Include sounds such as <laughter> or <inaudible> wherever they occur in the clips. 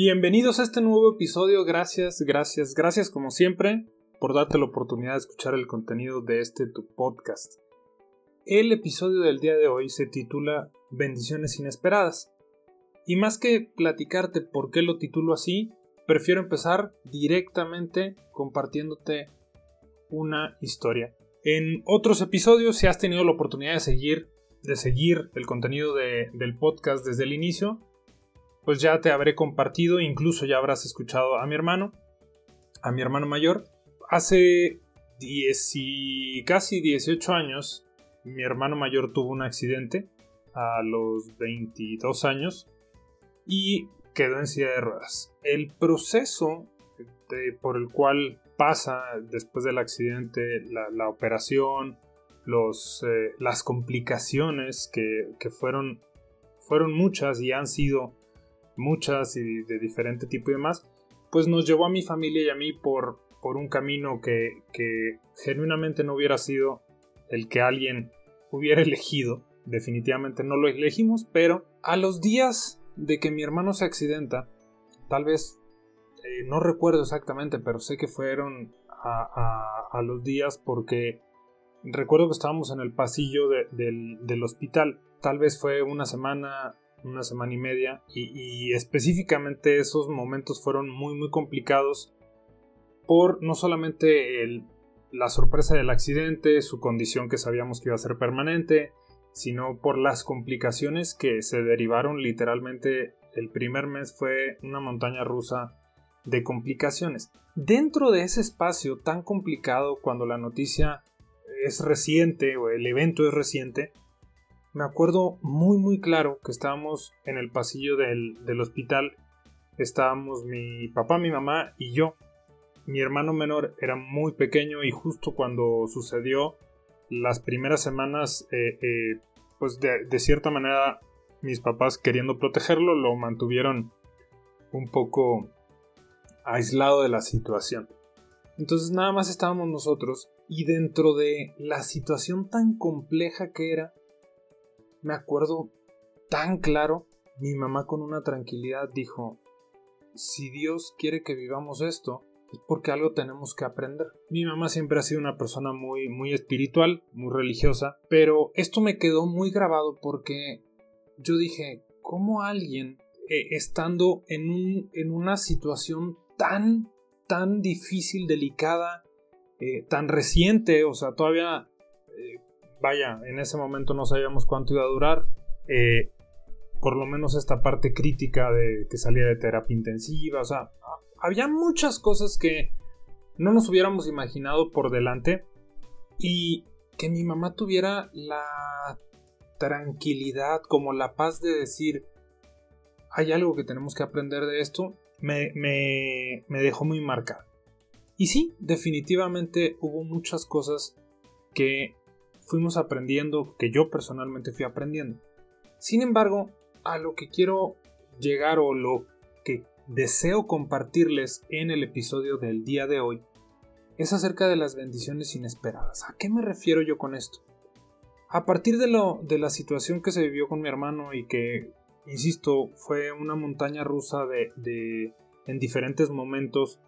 Bienvenidos a este nuevo episodio, gracias, gracias, gracias como siempre por darte la oportunidad de escuchar el contenido de este tu podcast. El episodio del día de hoy se titula Bendiciones inesperadas. Y más que platicarte por qué lo titulo así, prefiero empezar directamente compartiéndote una historia. En otros episodios, si has tenido la oportunidad de seguir, de seguir el contenido del podcast desde el inicio, pues ya te habré compartido, incluso ya habrás escuchado a mi hermano, a mi hermano mayor. Hace 10 y casi 18 años, mi hermano mayor tuvo un accidente a los 22 años y quedó en silla de ruedas. El proceso por el cual pasa después del accidente, la, operación, los, eh, las complicaciones que, que, fueron, fueron muchas y han sido muchas y de diferente tipo y demás, pues nos llevó a mi familia y a mí por, por un camino que, que genuinamente no hubiera sido el que alguien hubiera <laughs> elegido. Definitivamente no lo elegimos, pero a los días de que mi hermano se accidenta, tal vez eh, no recuerdo exactamente, pero sé que fueron a, los días porque recuerdo que estábamos en el pasillo del, del, hospital. Tal vez fue una semana una semana y media y, específicamente esos momentos fueron muy muy complicados por no solamente el, la sorpresa del accidente, su condición que sabíamos que iba a ser permanente, sino por las complicaciones que se derivaron literalmente el primer mes fue una montaña rusa de complicaciones. Dentro de ese espacio tan complicado cuando la noticia es reciente o el evento es reciente, me acuerdo muy muy claro que estábamos en el pasillo del, hospital, estábamos mi papá, mi mamá y yo. Mi hermano menor era muy pequeño y justo cuando sucedió las primeras semanas, eh, eh, pues de, cierta manera mis papás queriendo protegerlo lo mantuvieron un poco aislado de la situación. Entonces nada más estábamos nosotros y dentro de la situación tan compleja que era, me acuerdo tan claro, mi mamá con una tranquilidad dijo, si Dios quiere que vivamos esto, es porque algo tenemos que aprender. Mi mamá siempre ha sido una persona muy, muy espiritual, muy religiosa, pero esto me quedó muy grabado porque yo dije, ¿cómo alguien, eh, estando en, un, en una situación tan, tan difícil, delicada, eh, tan reciente, o sea, todavía vaya, en ese momento no sabíamos cuánto iba a durar. Eh, por lo menos esta parte crítica de que salía de terapia intensiva. O sea, había muchas cosas que no nos hubiéramos imaginado por delante. Y que mi mamá tuviera la tranquilidad, como la paz de decir, hay algo que tenemos que aprender de esto, me, me, dejó muy marcado. Y sí, definitivamente hubo muchas cosas que fuimos aprendiendo, que yo personalmente fui aprendiendo. Sin embargo, a lo que quiero llegar o lo que deseo compartirles en el episodio del día de hoy es acerca de las bendiciones inesperadas. ¿A qué me refiero yo con esto? A partir de, lo, de la situación que se vivió con mi hermano y que, insisto, fue una montaña rusa de, de en diferentes momentos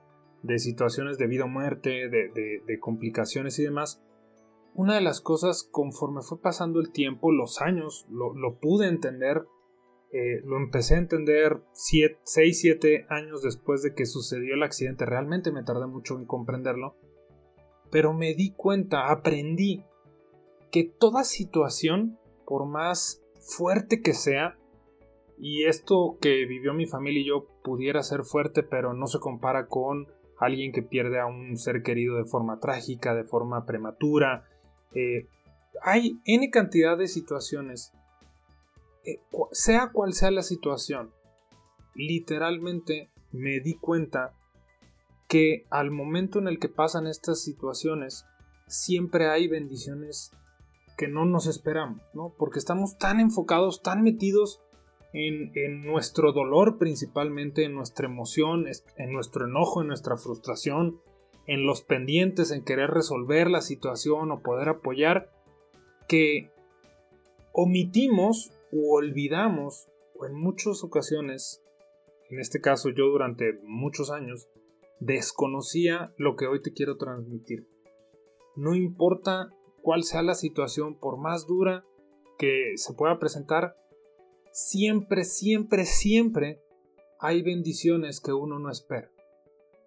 de situaciones de vida o muerte, de, de complicaciones y demás, una de las cosas conforme fue pasando el tiempo, los años, lo, pude entender, eh, lo empecé a entender 6, 7 años después de que sucedió el accidente, realmente me tardé mucho en comprenderlo, pero me di cuenta, aprendí que toda situación, por más fuerte que sea, y esto que vivió mi familia y yo pudiera ser fuerte, pero no se compara con alguien que pierde a un ser querido de forma trágica, de forma prematura, eh, hay N cantidad de situaciones eh, sea cual sea la situación, literalmente me di cuenta que al momento en el que pasan estas situaciones, siempre hay bendiciones que no nos esperamos, ¿no? Porque estamos tan enfocados, tan metidos en, en, nuestro dolor principalmente, en nuestra emoción, en nuestro enojo, en nuestra frustración, en los pendientes, en querer resolver la situación o poder apoyar, que omitimos o olvidamos, o en muchas ocasiones, en este caso yo durante muchos años, desconocía lo que hoy te quiero transmitir. No importa cuál sea la situación, por más dura que se pueda presentar, siempre, siempre, siempre hay bendiciones que uno no espera.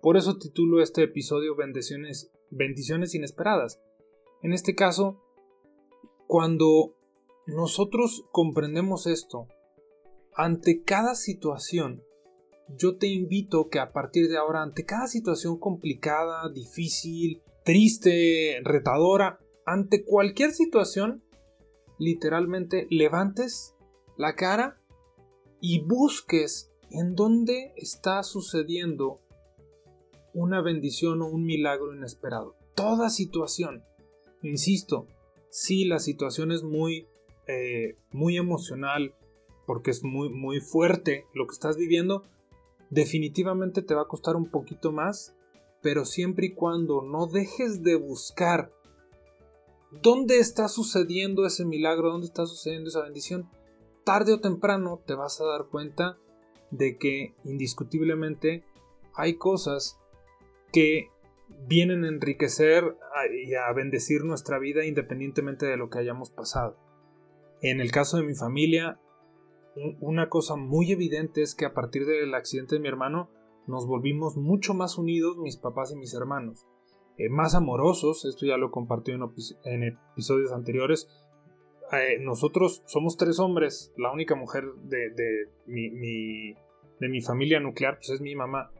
Por eso titulo este episodio Bendiciones, bendiciones inesperadas. En este caso, cuando nosotros comprendemos esto, ante cada situación, yo te invito que a partir de ahora, ante cada situación complicada, difícil, triste, retadora, ante cualquier situación, literalmente levantes la cara y busques en dónde está sucediendo una bendición o un milagro inesperado. Toda situación. Insisto, si la situación es muy, eh, muy emocional, porque es muy, muy fuerte lo que estás viviendo, definitivamente te va a costar un poquito más, pero siempre y cuando no dejes de buscar dónde está sucediendo ese milagro, dónde está sucediendo esa bendición, tarde o temprano te vas a dar cuenta de que indiscutiblemente hay cosas que vienen a enriquecer y a bendecir nuestra vida independientemente de lo que hayamos pasado. En el caso de mi familia, una cosa muy evidente es que a partir del accidente de mi hermano nos volvimos mucho más unidos mis papás y mis hermanos. Eh, más amorosos, esto ya lo compartí en, episodios anteriores. Eh, nosotros somos tres hombres, la única mujer de, de, mi, de mi familia nuclear pues es mi mamá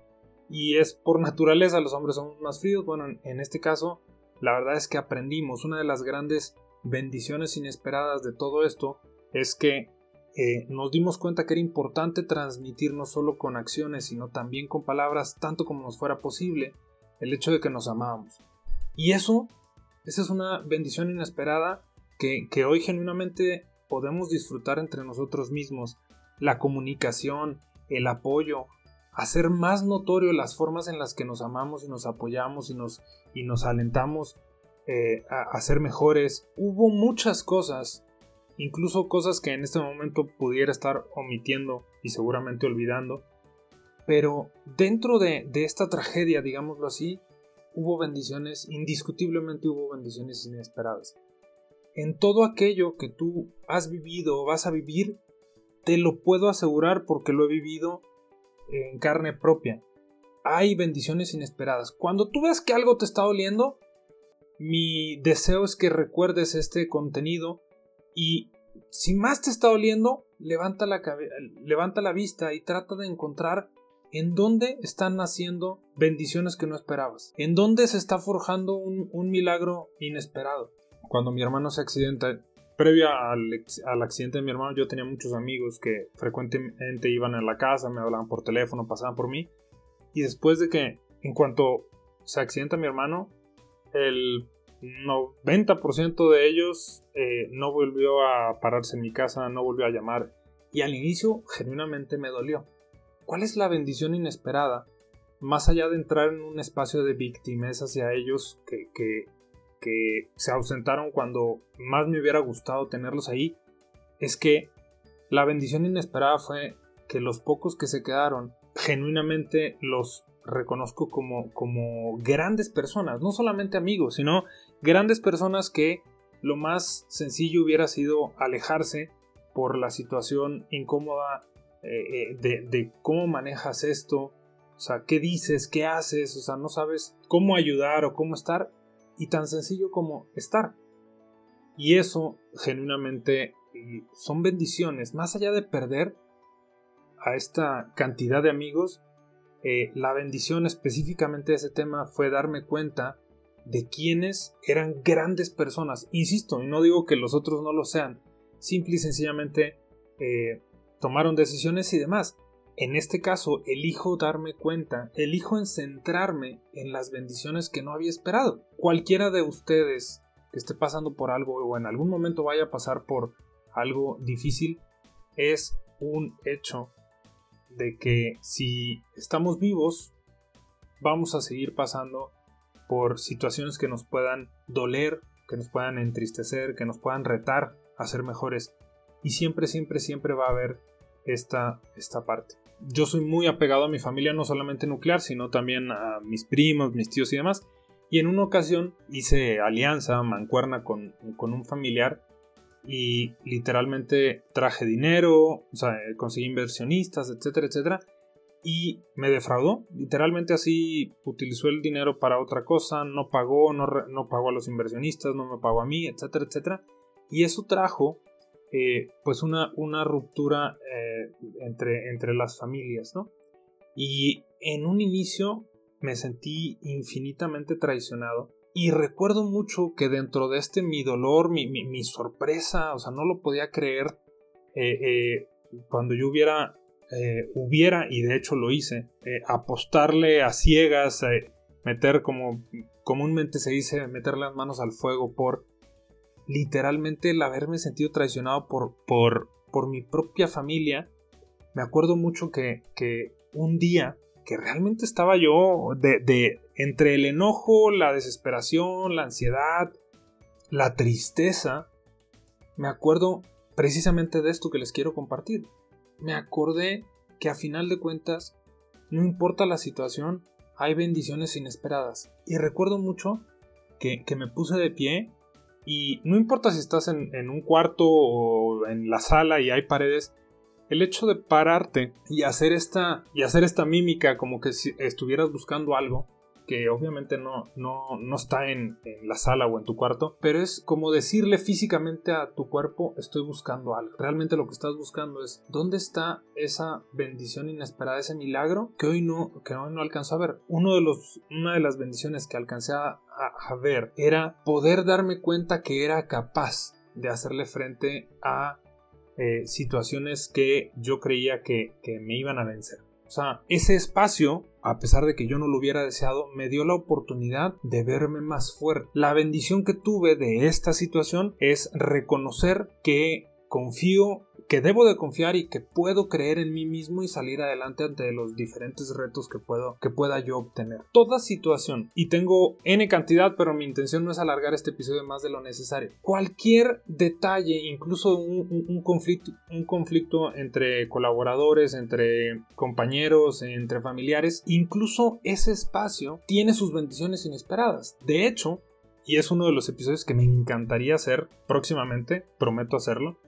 y es por naturaleza los hombres son más fríos. Bueno, en este caso, la verdad es que aprendimos. Una de las grandes bendiciones inesperadas de todo esto es que eh, nos dimos cuenta que era importante transmitir no solo con acciones, sino también con palabras, tanto como nos fuera posible, el hecho de que nos amábamos. Y eso, esa es una bendición inesperada que, que hoy genuinamente podemos disfrutar entre nosotros mismos. La comunicación, el apoyo, hacer más notorio las formas en las que nos amamos y nos apoyamos y nos, y nos alentamos eh, a, ser mejores. Hubo muchas cosas, incluso cosas que en este momento pudiera estar omitiendo y seguramente olvidando, pero dentro de, de esta tragedia, digámoslo así, hubo bendiciones, indiscutiblemente hubo bendiciones inesperadas. En todo aquello que tú has vivido o vas a vivir, te lo puedo asegurar porque lo he vivido en carne propia. Hay bendiciones inesperadas. Cuando tú ves que algo te está doliendo, mi deseo es que recuerdes este contenido y si más te está doliendo, levanta la, levanta la vista y trata de encontrar en dónde están naciendo bendiciones que no esperabas, en dónde se está forjando un, un milagro inesperado. Cuando mi hermano se accidenta, previo al, accidente de mi hermano, yo tenía muchos amigos que frecuentemente iban a la casa, me hablaban por teléfono, pasaban por mí. Y después de que, en cuanto se accidenta mi hermano, el 90% de ellos eh, no volvió a pararse en mi casa, no volvió a llamar. Y al inicio, genuinamente me dolió. ¿Cuál es la bendición inesperada? Más allá de entrar en un espacio de víctimas hacia ellos, que, que que se ausentaron cuando más me hubiera gustado tenerlos ahí, es que la bendición inesperada fue que los pocos que se quedaron, genuinamente los reconozco como, como grandes personas, no solamente amigos, sino grandes personas que lo más sencillo hubiera sido alejarse por la situación incómoda eh, eh, de, de, cómo manejas esto, o sea, qué dices, qué haces, o sea, no sabes cómo ayudar o cómo estar, y tan sencillo como estar. Y eso genuinamente son bendiciones, más allá de perder a esta cantidad de amigos, eh, la bendición específicamente de ese tema fue darme cuenta de quienes eran grandes personas. Insisto, y no digo que los otros no lo sean, simple y sencillamente eh, tomaron decisiones y demás. En este caso, elijo darme cuenta, elijo en centrarme en las bendiciones que no había esperado. Cualquiera de ustedes que esté pasando por algo o en algún momento vaya a pasar por algo difícil, es un hecho de que si estamos vivos, vamos a seguir pasando por situaciones que nos puedan doler, que nos puedan entristecer, que nos puedan retar a ser mejores. Y siempre, siempre, siempre va a haber esta, esta parte. Yo soy muy apegado a mi familia, no solamente nuclear, sino también a mis primos, mis tíos y demás. Y en una ocasión hice alianza, mancuerna con, con un familiar y literalmente traje dinero, o sea, conseguí inversionistas, etcétera, etcétera. Y me defraudó, literalmente así utilizó el dinero para otra cosa, no pagó, no, no pagó a los inversionistas, no me pagó a mí, etcétera, etcétera. Y eso trajo eh, pues una, una ruptura eh, entre, entre las familias, ¿no? Y en un inicio me sentí infinitamente traicionado y recuerdo mucho que dentro de este mi dolor, mi, mi, sorpresa, o sea, no lo podía creer, eh, cuando yo hubiera, hubiera, y de hecho lo hice, apostarle a ciegas, meter como comúnmente se dice, meter las manos al fuego por literalmente el haberme sentido traicionado por, por, por mi propia familia. Me acuerdo mucho que, que un día que realmente estaba yo de, de, entre el enojo, la desesperación, la ansiedad, la tristeza, me acuerdo precisamente de esto que les quiero compartir. Me acordé que a final de cuentas, no importa la situación, hay bendiciones inesperadas. Y recuerdo mucho que, que me puse de pie y no importa si estás en, un cuarto o en la sala y hay paredes, el hecho de pararte y hacer esta, y hacer esta mímica como que si estuvieras buscando algo, que obviamente no, no, no está en, la sala o en tu cuarto, pero es como decirle físicamente a tu cuerpo estoy buscando algo. Realmente lo que estás buscando es dónde está esa bendición inesperada, ese milagro que hoy no, que hoy no alcanzo a ver. Uno de los, una de las bendiciones que alcancé a, ver era poder darme cuenta que era capaz de hacerle frente a eh, situaciones que yo creía que, que me iban a vencer. O sea, ese espacio a pesar de que yo no lo hubiera deseado, me dio la oportunidad de verme más fuerte. La bendición que tuve de esta situación es reconocer que confío que debo de confiar y que puedo creer en mí mismo y salir adelante ante los diferentes retos que puedo que pueda yo obtener. Toda situación y tengo n cantidad, pero mi intención no es alargar este episodio más de lo necesario. Cualquier detalle, incluso un, conflicto, un conflicto entre colaboradores, entre compañeros, entre familiares, incluso ese espacio tiene sus bendiciones inesperadas. De hecho, y es uno de los episodios que me encantaría hacer próximamente, prometo hacerlo,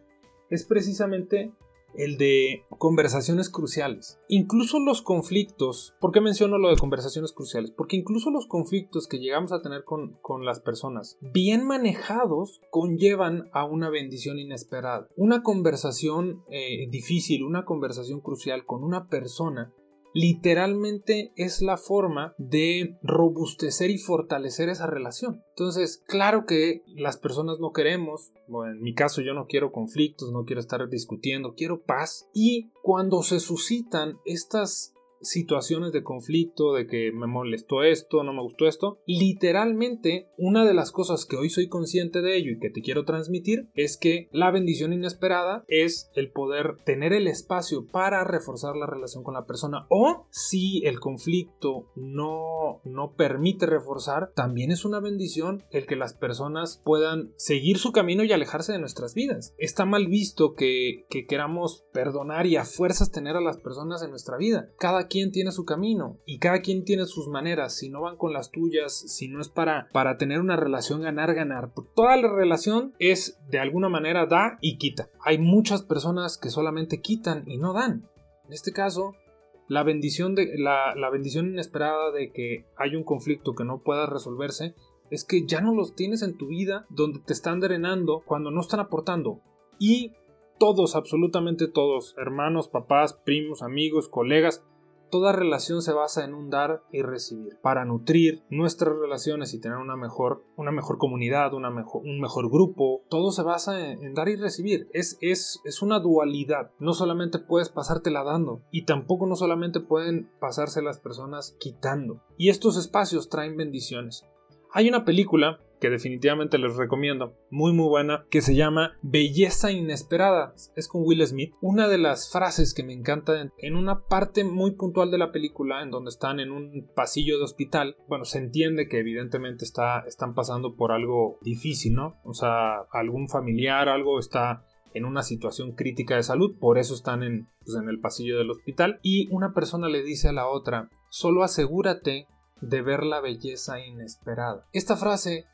es precisamente el de conversaciones cruciales. Incluso los conflictos, ¿por qué menciono lo de conversaciones cruciales? Porque incluso los conflictos que llegamos a tener con, las personas, bien manejados, conllevan a una bendición inesperada. Una conversación eh, difícil, una conversación crucial con una persona literalmente es la forma de robustecer y fortalecer esa relación. Entonces, claro que las personas no queremos, en mi caso yo no quiero conflictos, no quiero estar discutiendo, quiero paz. Y cuando se suscitan estas situaciones de conflicto, de que me molestó esto, no me gustó esto, literalmente una de las cosas que hoy soy consciente de ello y que te quiero transmitir es que la bendición inesperada es el poder tener el espacio para reforzar la relación con la persona o si el conflicto no, no permite reforzar, también es una bendición el que las personas puedan seguir su camino y alejarse de nuestras vidas. Está mal visto que, que queramos perdonar y a fuerzas tener a las personas en nuestra vida. Cada quien tiene su camino y cada quien tiene sus maneras. Si no van con las tuyas, si no es para, para tener una relación ganar-ganar. Toda la relación es de alguna manera da y quita. Hay muchas personas que solamente quitan y no dan. En este caso, la bendición, de, la, la bendición inesperada de que hay un conflicto que no pueda resolverse es que ya no los tienes en tu vida donde te están drenando cuando no están aportando. Y todos, absolutamente todos, hermanos, papás, primos, amigos, colegas, Toda relación se basa en un dar y recibir. Para nutrir nuestras relaciones y tener una mejor, una mejor comunidad, una mejor, un mejor grupo, todo se basa en, dar y recibir. Es, es, es una dualidad. No solamente puedes pasártela dando y tampoco no solamente pueden pasarse las personas quitando. Y estos espacios traen bendiciones. Hay una película que definitivamente les recomiendo, muy muy buena, que se llama Belleza Inesperada. Es con Will Smith. Una de las frases que me encanta en una parte muy puntual de la película, en donde están en un pasillo de hospital, bueno, se entiende que evidentemente está, están pasando por algo difícil, ¿no? O sea, algún familiar, algo está en una situación crítica de salud, por eso están en, pues, en el pasillo del hospital, y una persona le dice a la otra, solo asegúrate de ver la belleza inesperada. Esta frase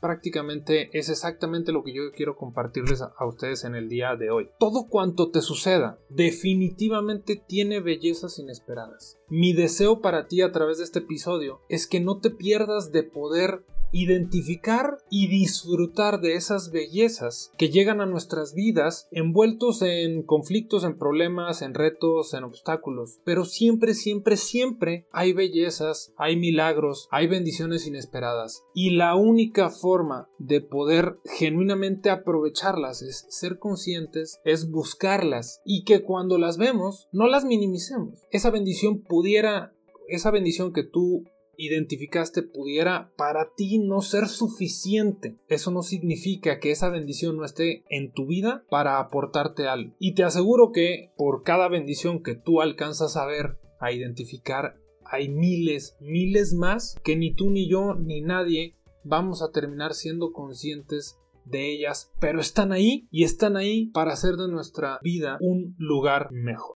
prácticamente es exactamente lo que yo quiero compartirles a, ustedes en el día de hoy. Todo cuanto te suceda definitivamente tiene bellezas inesperadas. Mi deseo para ti a través de este episodio es que no te pierdas de poder identificar y disfrutar de esas bellezas que llegan a nuestras vidas envueltos en conflictos, en problemas, en retos, en obstáculos. Pero siempre, siempre, siempre hay bellezas, hay milagros, hay bendiciones inesperadas. Y la única forma de poder genuinamente aprovecharlas es ser conscientes, es buscarlas y que cuando las vemos no las minimicemos. Esa bendición pudiera, esa bendición que tú identificaste pudiera para ti no ser suficiente. Eso no significa que esa bendición no esté en tu vida para aportarte algo. Y te aseguro que por cada bendición que tú alcanzas a ver, a identificar, hay miles, miles más que ni tú ni yo ni nadie vamos a terminar siendo conscientes de ellas, pero están ahí y están ahí para hacer de nuestra vida un lugar mejor.